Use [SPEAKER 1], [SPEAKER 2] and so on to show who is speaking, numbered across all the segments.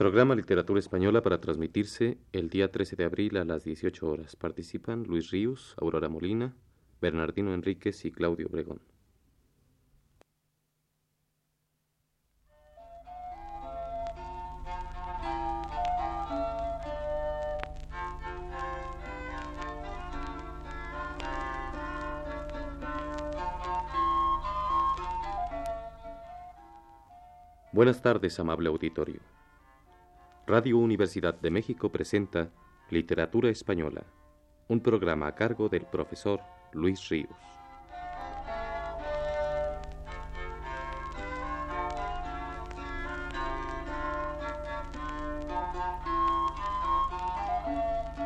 [SPEAKER 1] Programa Literatura Española para transmitirse el día 13 de abril a las 18 horas. Participan Luis Ríos, Aurora Molina, Bernardino Enríquez y Claudio Obregón. Buenas tardes, amable auditorio. Radio Universidad de México presenta Literatura Española, un programa a cargo del profesor Luis Ríos.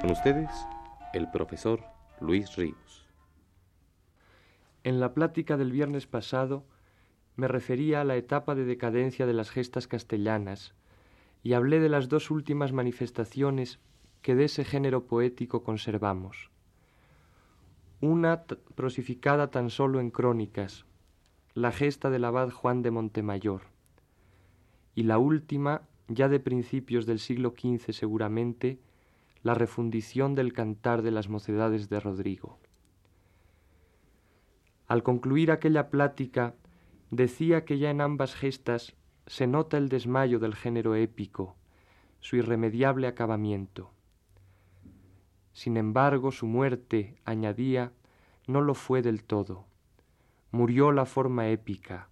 [SPEAKER 1] Con ustedes, el profesor Luis Ríos.
[SPEAKER 2] En la plática del viernes pasado, me refería a la etapa de decadencia de las gestas castellanas y hablé de las dos últimas manifestaciones que de ese género poético conservamos. Una prosificada tan solo en crónicas, la gesta del abad Juan de Montemayor, y la última, ya de principios del siglo XV seguramente, la refundición del cantar de las mocedades de Rodrigo. Al concluir aquella plática, decía que ya en ambas gestas se nota el desmayo del género épico, su irremediable acabamiento. Sin embargo, su muerte, añadía, no lo fue del todo. Murió la forma épica,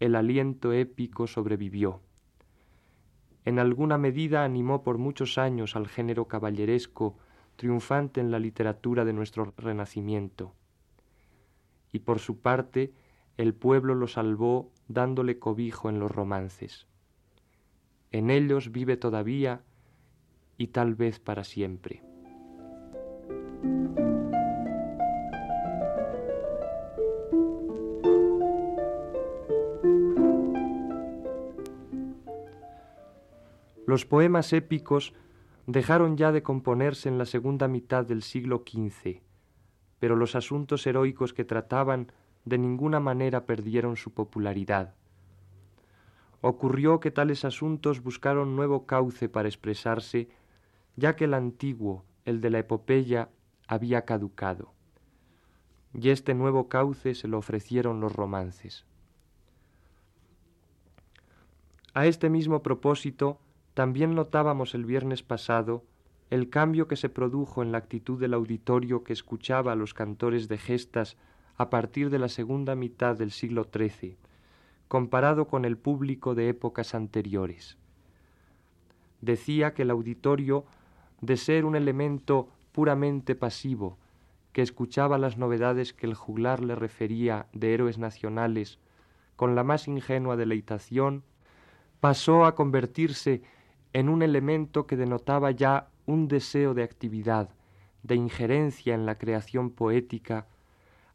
[SPEAKER 2] el aliento épico sobrevivió. En alguna medida animó por muchos años al género caballeresco triunfante en la literatura de nuestro Renacimiento. Y por su parte, el pueblo lo salvó dándole cobijo en los romances. En ellos vive todavía y tal vez para siempre. Los poemas épicos dejaron ya de componerse en la segunda mitad del siglo XV, pero los asuntos heroicos que trataban de ninguna manera perdieron su popularidad. Ocurrió que tales asuntos buscaron nuevo cauce para expresarse, ya que el antiguo, el de la epopeya, había caducado. Y este nuevo cauce se lo ofrecieron los romances. A este mismo propósito, también notábamos el viernes pasado el cambio que se produjo en la actitud del auditorio que escuchaba a los cantores de gestas a partir de la segunda mitad del siglo XIII, comparado con el público de épocas anteriores. Decía que el auditorio, de ser un elemento puramente pasivo, que escuchaba las novedades que el juglar le refería de héroes nacionales con la más ingenua deleitación, pasó a convertirse en un elemento que denotaba ya un deseo de actividad, de injerencia en la creación poética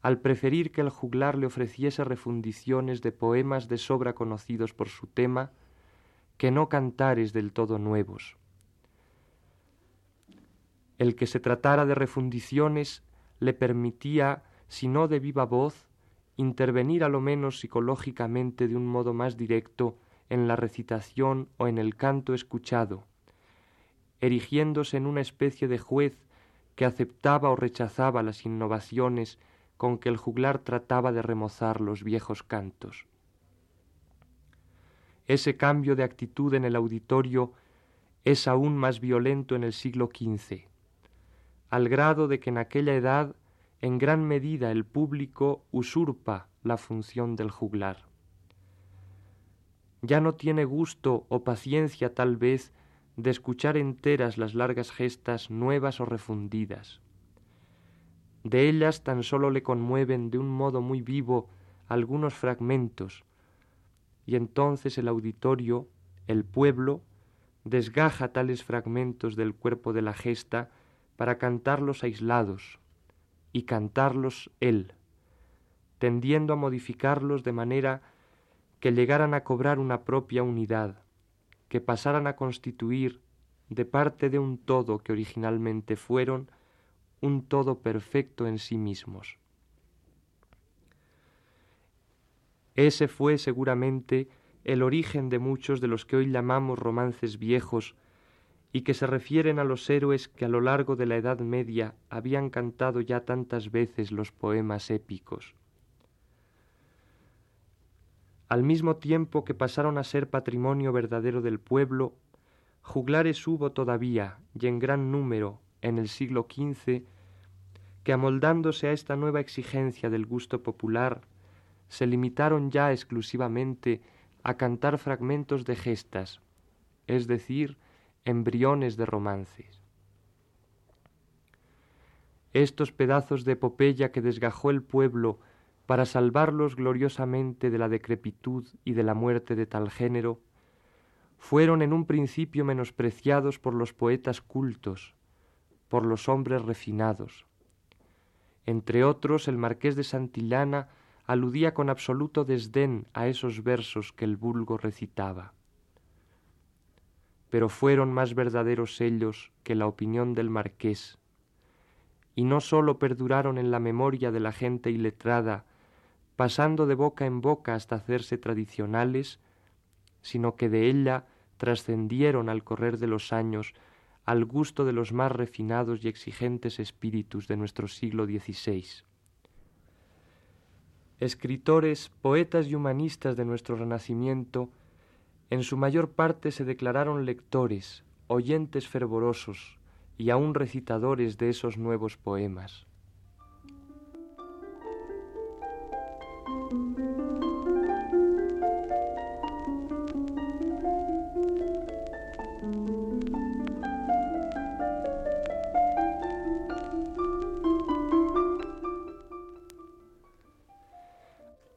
[SPEAKER 2] al preferir que el juglar le ofreciese refundiciones de poemas de sobra conocidos por su tema, que no cantares del todo nuevos. El que se tratara de refundiciones le permitía, si no de viva voz, intervenir a lo menos psicológicamente de un modo más directo en la recitación o en el canto escuchado, erigiéndose en una especie de juez que aceptaba o rechazaba las innovaciones con que el juglar trataba de remozar los viejos cantos. Ese cambio de actitud en el auditorio es aún más violento en el siglo XV, al grado de que en aquella edad en gran medida el público usurpa la función del juglar. Ya no tiene gusto o paciencia tal vez de escuchar enteras las largas gestas nuevas o refundidas. De ellas tan solo le conmueven de un modo muy vivo algunos fragmentos, y entonces el auditorio, el pueblo, desgaja tales fragmentos del cuerpo de la gesta para cantarlos aislados, y cantarlos él, tendiendo a modificarlos de manera que llegaran a cobrar una propia unidad, que pasaran a constituir, de parte de un todo que originalmente fueron, un todo perfecto en sí mismos. Ese fue seguramente el origen de muchos de los que hoy llamamos romances viejos y que se refieren a los héroes que a lo largo de la Edad Media habían cantado ya tantas veces los poemas épicos. Al mismo tiempo que pasaron a ser patrimonio verdadero del pueblo, juglares hubo todavía, y en gran número, en el siglo XV, que amoldándose a esta nueva exigencia del gusto popular, se limitaron ya exclusivamente a cantar fragmentos de gestas, es decir, embriones de romances. Estos pedazos de epopeya que desgajó el pueblo para salvarlos gloriosamente de la decrepitud y de la muerte de tal género, fueron en un principio menospreciados por los poetas cultos, por los hombres refinados. Entre otros, el marqués de Santillana aludía con absoluto desdén a esos versos que el vulgo recitaba. Pero fueron más verdaderos ellos que la opinión del marqués, y no sólo perduraron en la memoria de la gente iletrada pasando de boca en boca hasta hacerse tradicionales, sino que de ella trascendieron al correr de los años al gusto de los más refinados y exigentes espíritus de nuestro siglo XVI. Escritores, poetas y humanistas de nuestro Renacimiento, en su mayor parte se declararon lectores, oyentes fervorosos y aun recitadores de esos nuevos poemas.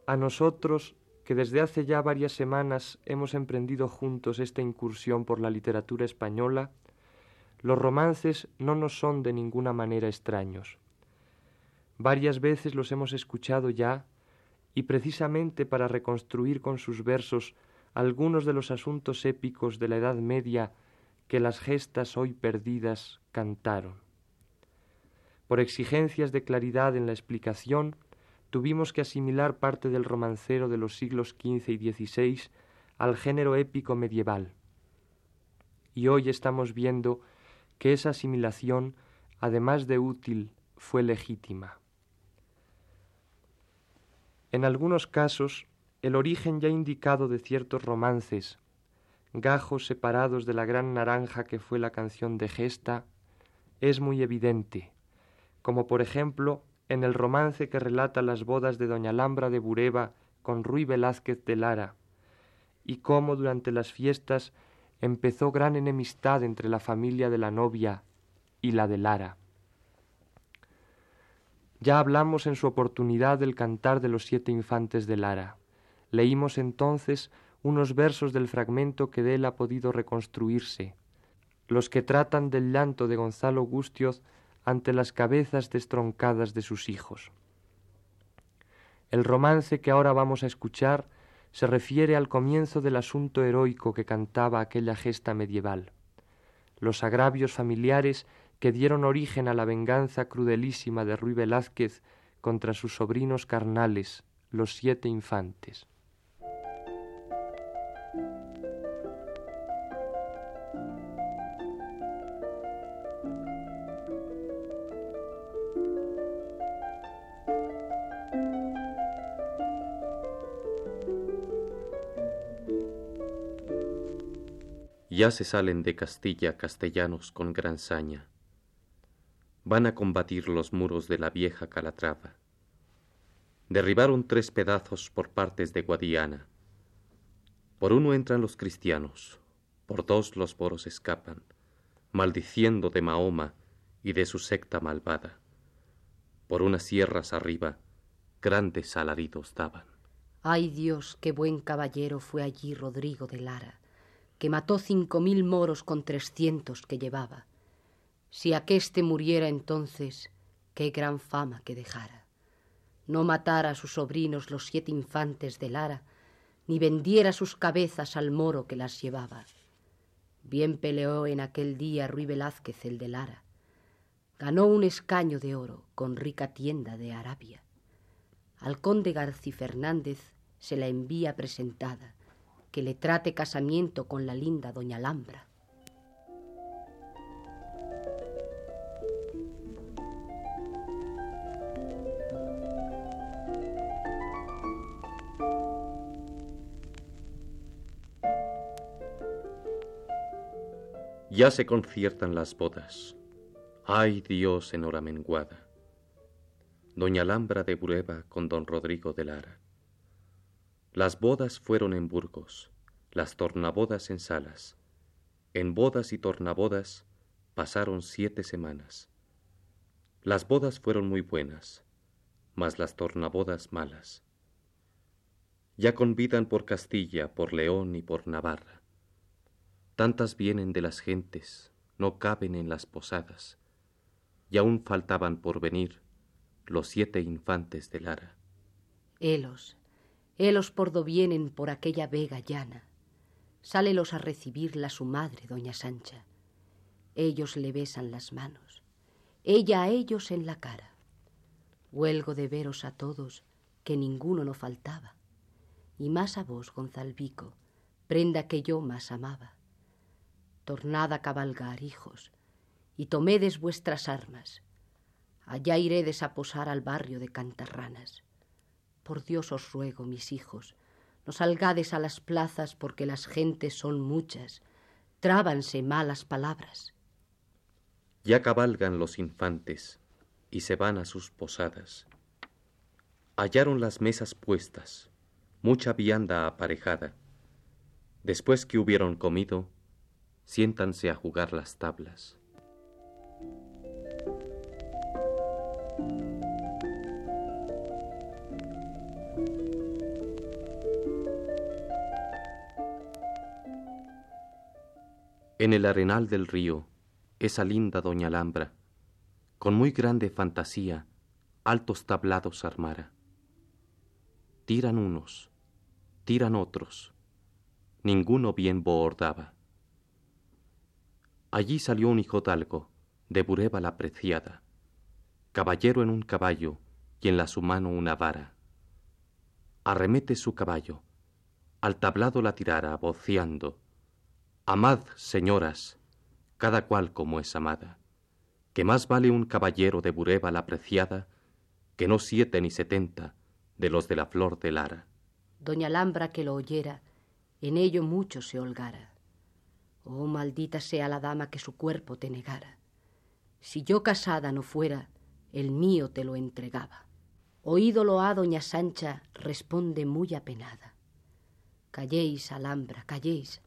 [SPEAKER 2] A nosotros, que desde hace ya varias semanas hemos emprendido juntos esta incursión por la literatura española, los romances no nos son de ninguna manera extraños. Varias veces los hemos escuchado ya y precisamente para reconstruir con sus versos algunos de los asuntos épicos de la Edad Media que las gestas hoy perdidas cantaron. Por exigencias de claridad en la explicación, tuvimos que asimilar parte del romancero de los siglos XV y XVI al género épico medieval. Y hoy estamos viendo que esa asimilación, además de útil, fue legítima. En algunos casos, el origen ya indicado de ciertos romances, gajos separados de la gran naranja que fue la canción de Gesta, es muy evidente, como por ejemplo en el romance que relata las bodas de doña Alhambra de Bureba con Ruy Velázquez de Lara, y cómo durante las fiestas empezó gran enemistad entre la familia de la novia y la de Lara. Ya hablamos en su oportunidad del cantar de los siete infantes de Lara. Leímos entonces unos versos del fragmento que de él ha podido reconstruirse, los que tratan del llanto de Gonzalo Gustioz ante las cabezas destroncadas de sus hijos. El romance que ahora vamos a escuchar se refiere al comienzo del asunto heroico que cantaba aquella gesta medieval, los agravios familiares que dieron origen a la venganza crudelísima de Ruy Velázquez contra sus sobrinos carnales, los siete infantes.
[SPEAKER 1] Ya se salen de Castilla castellanos con gran saña. Van a combatir los muros de la vieja Calatrava. Derribaron tres pedazos por partes de Guadiana. Por uno entran los cristianos, por dos los moros escapan, maldiciendo de Mahoma y de su secta malvada. Por unas sierras arriba, grandes alaridos daban.
[SPEAKER 3] Ay Dios, qué buen caballero fue allí Rodrigo de Lara que mató cinco mil moros con trescientos que llevaba. Si aquéste muriera entonces, qué gran fama que dejara. No matara a sus sobrinos los siete infantes de Lara, ni vendiera sus cabezas al moro que las llevaba. Bien peleó en aquel día Ruy Velázquez el de Lara. Ganó un escaño de oro con rica tienda de Arabia. Al conde Garci Fernández se la envía presentada, que le trate casamiento con la linda doña Alhambra.
[SPEAKER 1] Ya se conciertan las bodas. Ay Dios en hora menguada. Doña Alhambra de Bureba con don Rodrigo de Lara. Las bodas fueron en Burgos, las tornabodas en Salas. En bodas y tornabodas pasaron siete semanas. Las bodas fueron muy buenas, mas las tornabodas malas. Ya convidan por Castilla, por León y por Navarra. Tantas vienen de las gentes, no caben en las posadas, y aún faltaban por venir los siete infantes de Lara.
[SPEAKER 3] Helos, helos por do vienen por aquella vega llana. Sálelos a recibirla su madre, doña Sancha. Ellos le besan las manos, ella a ellos en la cara. Huelgo de veros a todos, que ninguno no faltaba, y más a vos, Gonzalvico, prenda que yo más amaba. Tornad a cabalgar, hijos, y tomedes vuestras armas, Allá iredes a posar al barrio de Cantarranas. Por Dios os ruego, mis hijos, no salgades a las plazas porque las gentes son muchas, trábanse malas palabras.
[SPEAKER 1] Ya cabalgan los infantes y se van a sus posadas. Hallaron las mesas puestas, mucha vianda aparejada. Después que hubieron comido, siéntanse a jugar las tablas. En el arenal del río, esa linda doña Alhambra, con muy grande fantasía, altos tablados armara. Tiran unos, tiran otros, ninguno bien bordaba. Allí salió un hijo talgo, de Bureba la preciada, caballero en un caballo y en la su mano una vara. Arremete su caballo, al tablado la tirara, voceando, Amad, señoras, cada cual como es amada, que más vale un caballero de Bureba la preciada que no siete ni setenta de los de la flor de Lara.
[SPEAKER 3] Doña Alhambra que lo oyera, en ello mucho se holgara. Oh, maldita sea la dama que su cuerpo te negara. Si yo casada no fuera, el mío te lo entregaba. Oídolo a doña Sancha, responde muy apenada. Calléis, Alhambra, calléis,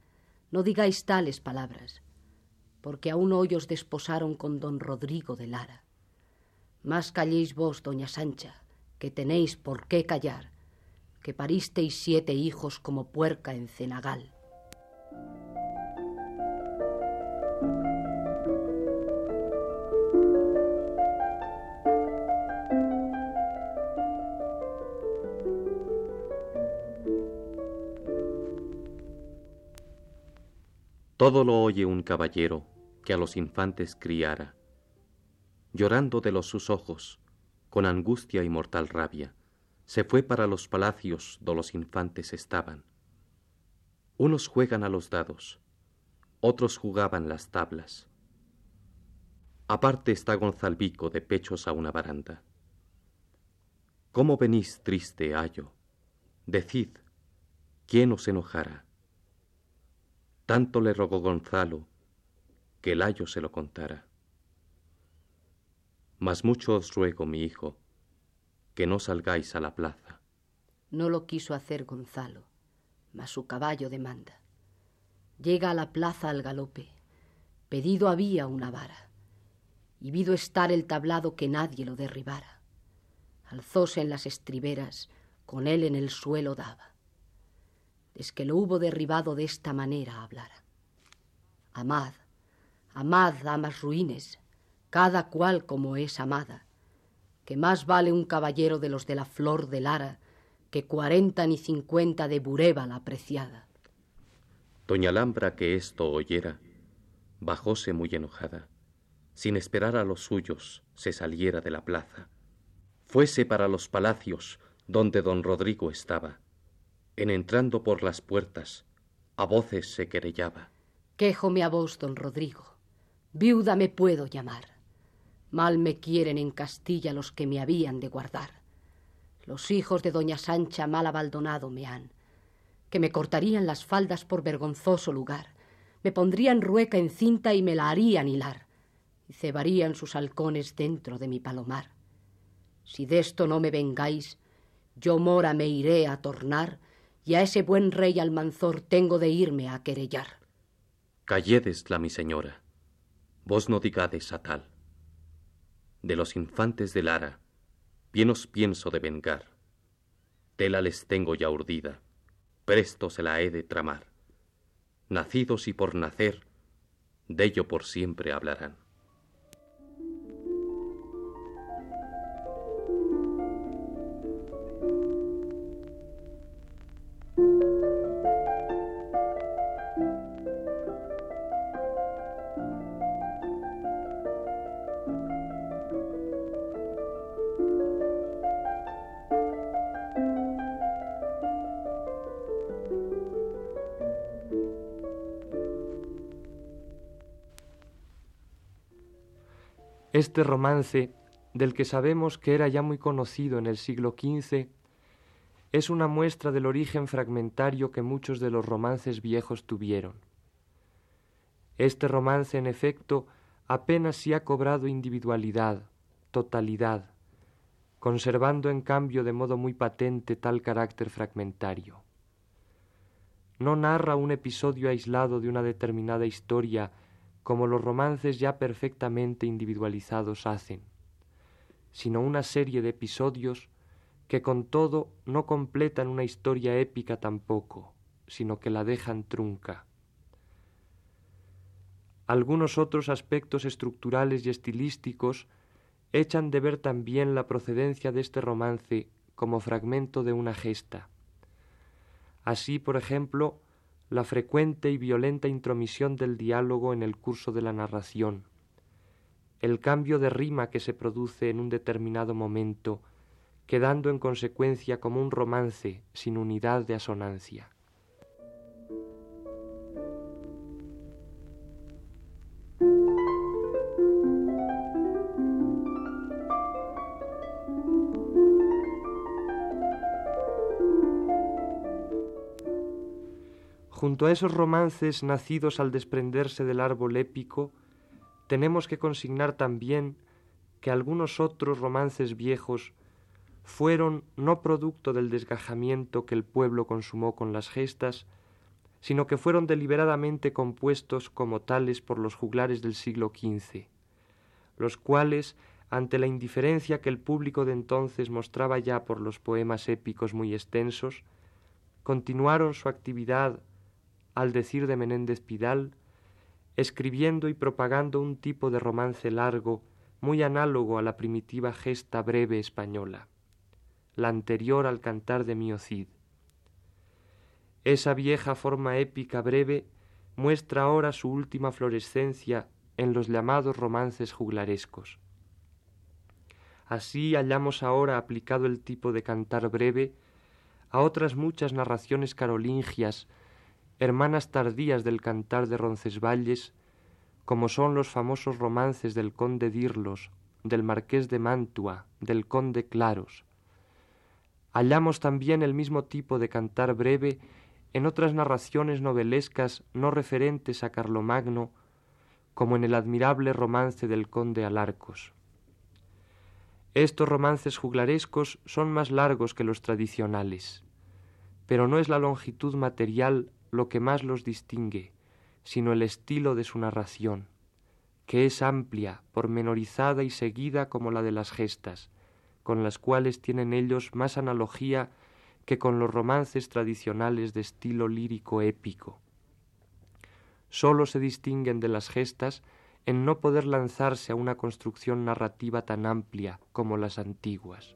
[SPEAKER 3] no digáis tales palabras, porque aún hoy os desposaron con don Rodrigo de Lara. Más calléis vos, doña Sancha, que tenéis por qué callar, que paristeis siete hijos como puerca en cenagal.
[SPEAKER 1] Todo lo oye un caballero que a los infantes criara. Llorando de los sus ojos, con angustia y mortal rabia, se fue para los palacios do los infantes estaban. Unos juegan a los dados, otros jugaban las tablas. Aparte está Gonzalvico de pechos a una baranda. ¿Cómo venís triste, ayo? Decid, ¿quién os enojara? Tanto le rogó Gonzalo que el ayo se lo contara. Mas mucho os ruego, mi hijo, que no salgáis a la plaza.
[SPEAKER 3] No lo quiso hacer Gonzalo, mas su caballo demanda. Llega a la plaza al galope, pedido había una vara, y vido estar el tablado que nadie lo derribara. Alzóse en las estriberas, con él en el suelo daba es que lo hubo derribado de esta manera hablara. Amad, amad, damas ruines, cada cual como es amada, que más vale un caballero de los de la flor de Lara que cuarenta ni cincuenta de Bureba la apreciada.
[SPEAKER 1] Doña Alhambra, que esto oyera, bajóse muy enojada. Sin esperar a los suyos, se saliera de la plaza. Fuese para los palacios donde don Rodrigo estaba en entrando por las puertas, A voces se querellaba.
[SPEAKER 3] Quéjome a vos, don Rodrigo. Viuda me puedo llamar. Mal me quieren en Castilla los que me habían de guardar. Los hijos de doña Sancha mal abaldonado me han, que me cortarían las faldas por vergonzoso lugar, me pondrían rueca en cinta y me la harían hilar, y cebarían sus halcones dentro de mi palomar. Si de esto no me vengáis, yo mora me iré a tornar, y a ese buen rey Almanzor tengo de irme a querellar.
[SPEAKER 1] Calledesla, mi señora, vos no digades a tal. De los infantes de Lara, bien os pienso de vengar. Tela les tengo ya urdida, presto se la he de tramar. Nacidos y por nacer, dello por siempre hablarán.
[SPEAKER 2] Este romance, del que sabemos que era ya muy conocido en el siglo XV, es una muestra del origen fragmentario que muchos de los romances viejos tuvieron. Este romance, en efecto, apenas si ha cobrado individualidad, totalidad, conservando en cambio de modo muy patente tal carácter fragmentario. No narra un episodio aislado de una determinada historia como los romances ya perfectamente individualizados hacen, sino una serie de episodios que con todo no completan una historia épica tampoco, sino que la dejan trunca. Algunos otros aspectos estructurales y estilísticos echan de ver también la procedencia de este romance como fragmento de una gesta. Así, por ejemplo, la frecuente y violenta intromisión del diálogo en el curso de la narración, el cambio de rima que se produce en un determinado momento, quedando en consecuencia como un romance sin unidad de asonancia. Junto a esos romances nacidos al desprenderse del árbol épico, tenemos que consignar también que algunos otros romances viejos fueron no producto del desgajamiento que el pueblo consumó con las gestas, sino que fueron deliberadamente compuestos como tales por los juglares del siglo XV, los cuales, ante la indiferencia que el público de entonces mostraba ya por los poemas épicos muy extensos, continuaron su actividad al decir de Menéndez Pidal, escribiendo y propagando un tipo de romance largo muy análogo a la primitiva gesta breve española, la anterior al cantar de Mio Cid. Esa vieja forma épica breve muestra ahora su última florescencia en los llamados romances juglarescos. Así hallamos ahora aplicado el tipo de cantar breve a otras muchas narraciones carolingias hermanas tardías del cantar de Roncesvalles, como son los famosos romances del conde Dirlos, del marqués de Mantua, del conde Claros. Hallamos también el mismo tipo de cantar breve en otras narraciones novelescas no referentes a Carlomagno, como en el admirable romance del conde Alarcos. Estos romances juglarescos son más largos que los tradicionales, pero no es la longitud material lo que más los distingue, sino el estilo de su narración, que es amplia, pormenorizada y seguida como la de las gestas, con las cuales tienen ellos más analogía que con los romances tradicionales de estilo lírico épico. Sólo se distinguen de las gestas en no poder lanzarse a una construcción narrativa tan amplia como las antiguas.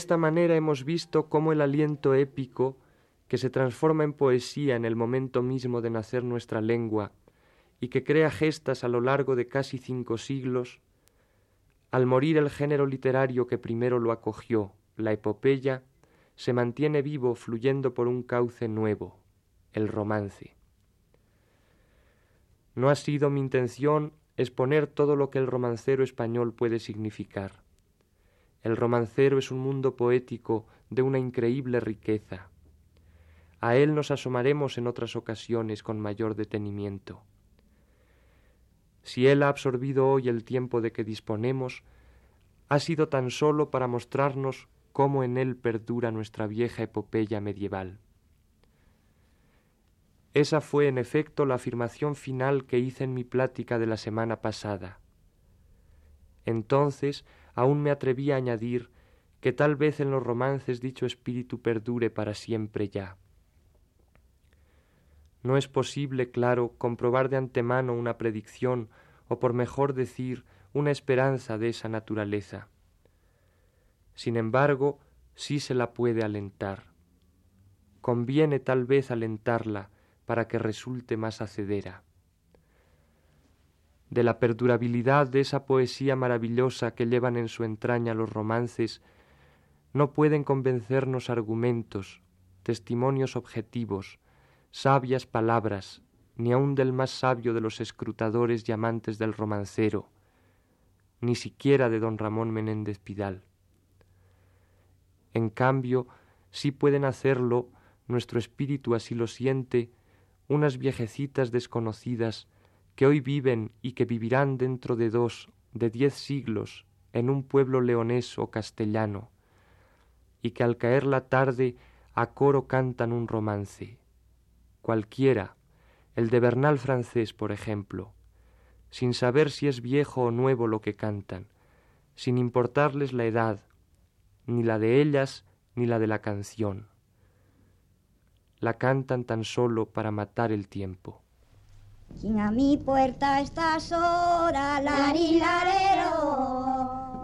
[SPEAKER 2] Esta manera hemos visto cómo el aliento épico, que se transforma en poesía en el momento mismo de nacer nuestra lengua y que crea gestas a lo largo de casi cinco siglos, al morir el género literario que primero lo acogió, la epopeya, se mantiene vivo fluyendo por un cauce nuevo, el romance. No ha sido mi intención exponer todo lo que el romancero español puede significar. El romancero es un mundo poético de una increíble riqueza. A él nos asomaremos en otras ocasiones con mayor detenimiento. Si él ha absorbido hoy el tiempo de que disponemos, ha sido tan solo para mostrarnos cómo en él perdura nuestra vieja epopeya medieval. Esa fue en efecto la afirmación final que hice en mi plática de la semana pasada. Entonces aún me atreví a añadir que tal vez en los romances dicho espíritu perdure para siempre ya. No es posible, claro, comprobar de antemano una predicción, o por mejor decir, una esperanza de esa naturaleza. Sin embargo, sí se la puede alentar. Conviene tal vez alentarla, para que resulte más hacedera. De la perdurabilidad de esa poesía maravillosa que llevan en su entraña los romances, no pueden convencernos argumentos, testimonios objetivos, sabias palabras, ni aun del más sabio de los escrutadores y amantes del romancero, ni siquiera de don Ramón Menéndez Pidal. En cambio, sí pueden hacerlo, nuestro espíritu así lo siente, unas viejecitas desconocidas que hoy viven y que vivirán dentro de dos, de diez siglos, en un pueblo leonés o castellano, y que al caer la tarde a coro cantan un romance, cualquiera, el de Bernal francés, por ejemplo, sin saber si es viejo o nuevo lo que cantan, sin importarles la edad, ni la de ellas ni la de la canción la cantan tan solo para matar el tiempo.
[SPEAKER 4] Quien a mi puerta está sola, larilarero,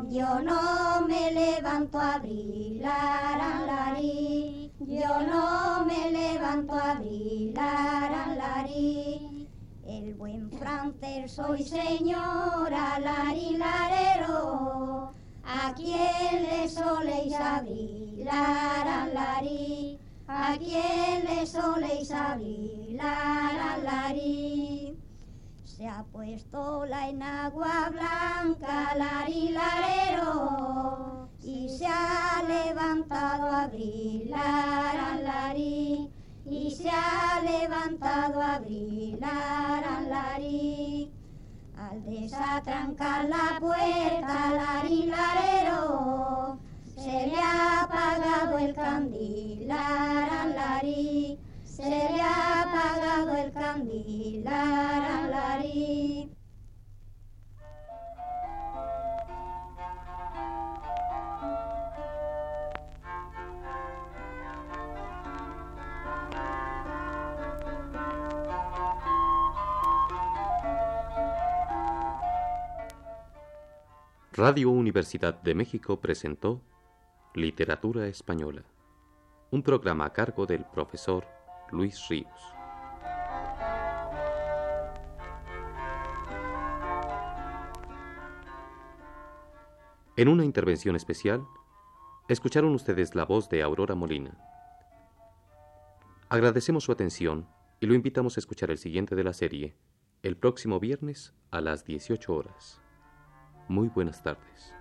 [SPEAKER 4] yo no me levanto a abrir, larí, yo no me levanto a abrir, larí. El buen francés soy señora, larilarero, a quien le soléis abrir, larí a quién le soléis abrir la. Se ha puesto la enagua blanca, larilarero, y se ha levantado a abrir la larí, y se ha levantado a abrir la larí. Al desatrancar la puerta, larilarero, se le ha apagado el candil, larí, se le ha apagado el candil, larí.
[SPEAKER 1] Radio Universidad de México presentó Literatura Española, un programa a cargo del profesor Luis Ríos. En una intervención especial, escucharon ustedes la voz de Aurora Molina. Agradecemos su atención y lo invitamos a escuchar el siguiente de la serie el próximo viernes a las 18 horas. Muy buenas tardes.